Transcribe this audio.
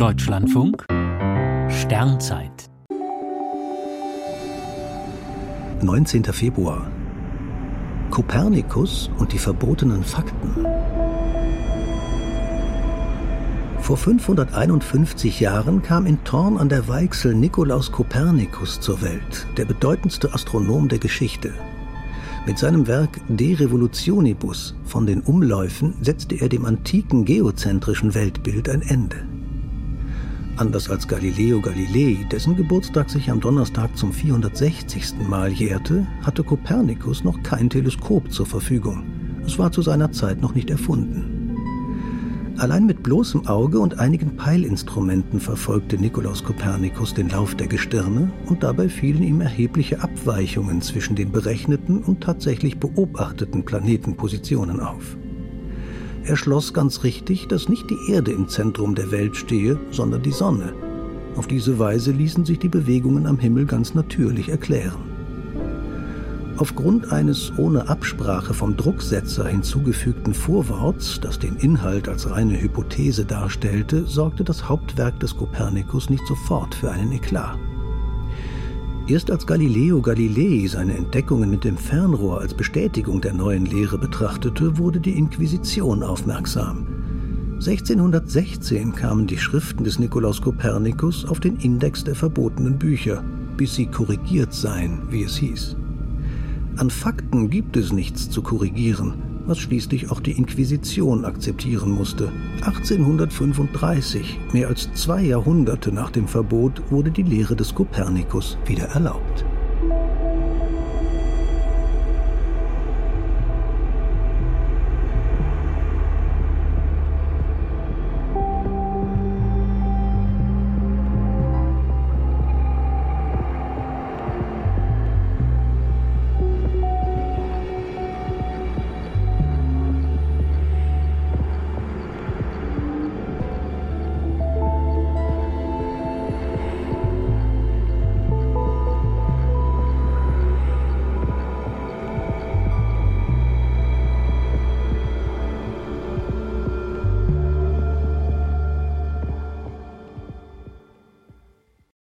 Deutschlandfunk Sternzeit 19. Februar Kopernikus und die verbotenen Fakten Vor 551 Jahren kam in Thorn an der Weichsel Nikolaus Kopernikus zur Welt, der bedeutendste Astronom der Geschichte. Mit seinem Werk De Revolutionibus von den Umläufen setzte er dem antiken geozentrischen Weltbild ein Ende. Anders als Galileo Galilei, dessen Geburtstag sich am Donnerstag zum 460. Mal jährte, hatte Kopernikus noch kein Teleskop zur Verfügung. Es war zu seiner Zeit noch nicht erfunden. Allein mit bloßem Auge und einigen Peilinstrumenten verfolgte Nikolaus Kopernikus den Lauf der Gestirne und dabei fielen ihm erhebliche Abweichungen zwischen den berechneten und tatsächlich beobachteten Planetenpositionen auf. Er schloss ganz richtig, dass nicht die Erde im Zentrum der Welt stehe, sondern die Sonne. Auf diese Weise ließen sich die Bewegungen am Himmel ganz natürlich erklären. Aufgrund eines ohne Absprache vom Drucksetzer hinzugefügten Vorworts, das den Inhalt als reine Hypothese darstellte, sorgte das Hauptwerk des Kopernikus nicht sofort für einen Eklat. Erst als Galileo Galilei seine Entdeckungen mit dem Fernrohr als Bestätigung der neuen Lehre betrachtete, wurde die Inquisition aufmerksam. 1616 kamen die Schriften des Nikolaus Kopernikus auf den Index der verbotenen Bücher, bis sie korrigiert seien, wie es hieß. An Fakten gibt es nichts zu korrigieren, was schließlich auch die Inquisition akzeptieren musste. 1835, mehr als zwei Jahrhunderte nach dem Verbot, wurde die Lehre des Kopernikus wieder erlaubt.